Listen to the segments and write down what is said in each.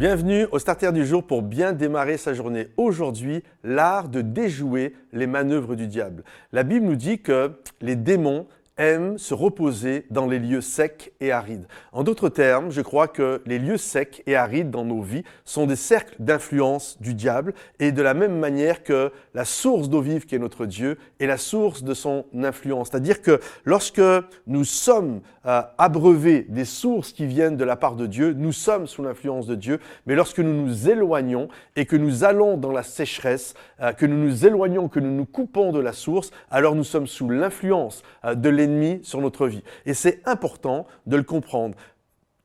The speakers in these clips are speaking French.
Bienvenue au Starter du jour pour bien démarrer sa journée. Aujourd'hui, l'art de déjouer les manœuvres du diable. La Bible nous dit que les démons aiment se reposer dans les lieux secs et arides. En d'autres termes, je crois que les lieux secs et arides dans nos vies sont des cercles d'influence du diable et de la même manière que la source d'eau vive qui est notre Dieu est la source de son influence. C'est-à-dire que lorsque nous sommes euh, abreuvés des sources qui viennent de la part de Dieu, nous sommes sous l'influence de Dieu, mais lorsque nous nous éloignons et que nous allons dans la sécheresse, euh, que nous nous éloignons, que nous nous coupons de la source, alors nous sommes sous l'influence euh, de sur notre vie. Et c'est important de le comprendre.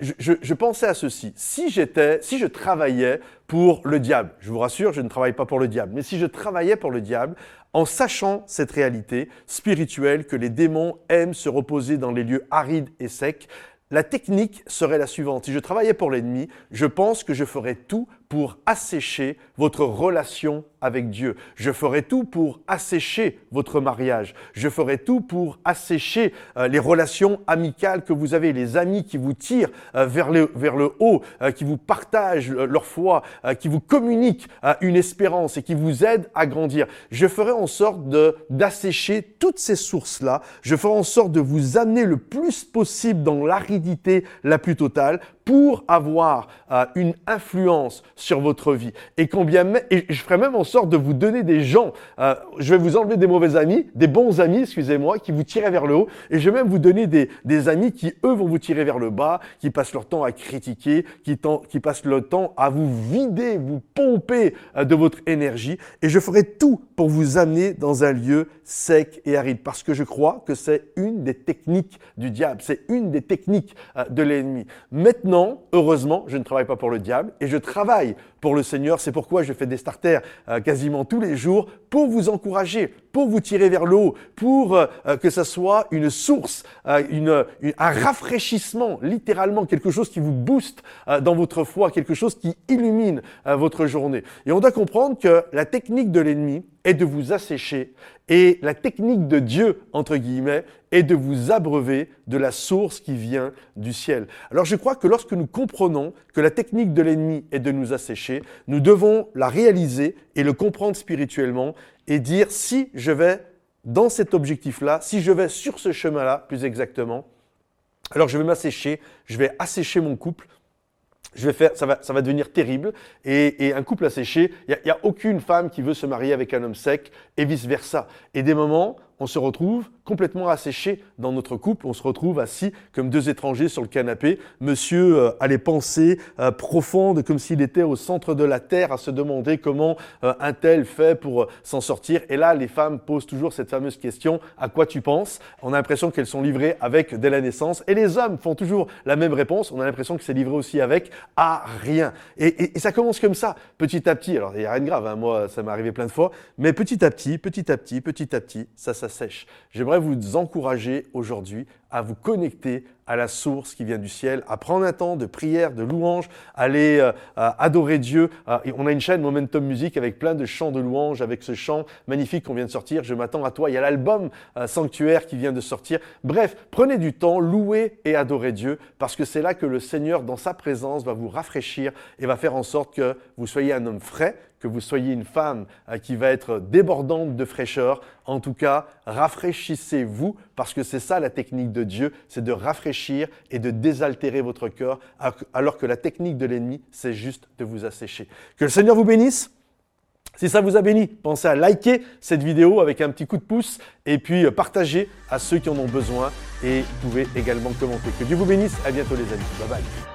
Je, pensais à ceci. Si j'étais, si je travaillais pour le diable, je vous rassure, je ne travaille pas pour le diable, mais si je travaillais pour le diable, en sachant cette réalité spirituelle que les démons aiment se reposer dans les lieux arides et secs, la technique serait la suivante. Si je travaillais pour l'ennemi, je pense que je ferais tout pour assécher votre relation avec Dieu. Je ferai tout pour assécher votre mariage. Je ferai tout pour assécher euh, les relations amicales que vous avez, les amis qui vous tirent euh, vers, le, haut, euh, qui vous partagent leur foi, qui vous communiquent une espérance et qui vous aident à grandir. Je ferai en sorte d'assécher toutes ces sources-là. Je ferai en sorte de vous amener le plus possible dans l'aridité la plus totale pour avoir euh, une influence sur votre vie. Et combien et je ferai même en sorte de vous donner des gens. Euh, je vais vous enlever des mauvais amis, des bons amis, excusez-moi, qui vous tirent vers le haut. Et je vais même vous donner des, des amis qui, eux, vont vous tirer vers le bas, qui passent leur temps à critiquer, qui, qui passent le temps à vous vider, vous pomper euh, de votre énergie. Et je ferai tout pour vous amener dans un lieu sec et aride. Parce que je crois que c'est une des techniques du diable. C'est une des techniques de l'ennemi. Maintenant, heureusement, je ne travaille pas pour le diable et je travaille pour le Seigneur. C'est pourquoi je fais des starters euh, quasiment tous les jours pour vous encourager, pour vous tirer vers le haut, pour euh, euh, que ça soit une source, un rafraîchissement, littéralement quelque chose qui vous booste dans votre foi, quelque chose qui illumine votre journée. Et on doit comprendre que la technique de l'ennemi, est de vous assécher et la technique de Dieu, entre guillemets, est de vous abreuver de la source qui vient du ciel. Alors je crois que lorsque nous comprenons que la technique de l'ennemi est de nous assécher, nous devons la réaliser et le comprendre spirituellement et dire si je vais dans cet objectif-là, si je vais sur ce chemin-là, plus exactement, alors je vais m'assécher, je vais assécher mon couple, je vais faire, ça va, ça va devenir terrible. Et, et un couple asséché, il n'y a, a, aucune femme qui veut se marier avec un homme sec et vice versa. Et des moments, on se retrouve complètement asséché dans notre couple, on se retrouve assis comme deux étrangers sur le canapé. Monsieur euh, a les pensées euh, profondes comme s'il était au centre de la terre à se demander comment euh, un tel fait pour s'en sortir. Et là, les femmes posent toujours cette fameuse question, à quoi tu penses? On a l'impression qu'elles sont livrées avec dès la naissance. Et les hommes font toujours la même réponse, on a l'impression que c'est livré aussi avec à rien. Et, et, ça commence comme ça, petit à petit. Alors, il n'y a rien de grave, hein. moi ça m'est arrivé plein de fois, mais petit à petit, petit à petit, petit à petit, ça, ça sèche. J'aimerais vous encourager aujourd'hui à vous connecter à la source qui vient du ciel, à prendre un temps de prière, de louange, aller euh, adorer Dieu. Euh, on a une chaîne Momentum Music avec plein de chants de louange, avec ce chant magnifique qu'on vient de sortir, Je m'attends à toi. Il y a l'album euh, Sanctuaire qui vient de sortir. Bref, prenez du temps, louez et adorez Dieu, parce que c'est là que le Seigneur, dans sa présence, va vous rafraîchir et va faire en sorte que vous soyez un homme frais, que vous soyez une femme qui va être débordante de fraîcheur. En tout cas, rafraîchissez-vous, parce que c'est ça la technique de Dieu, c'est de rafraîchir et de désaltérer votre cœur, alors que la technique de l'ennemi, c'est juste de vous assécher. Que le Seigneur vous bénisse. Si ça vous a béni, pensez à liker cette vidéo avec un petit coup de pouce et puis euh, partager à ceux qui en ont besoin et vous pouvez également commenter. Que Dieu vous bénisse. À bientôt les amis. Bye bye.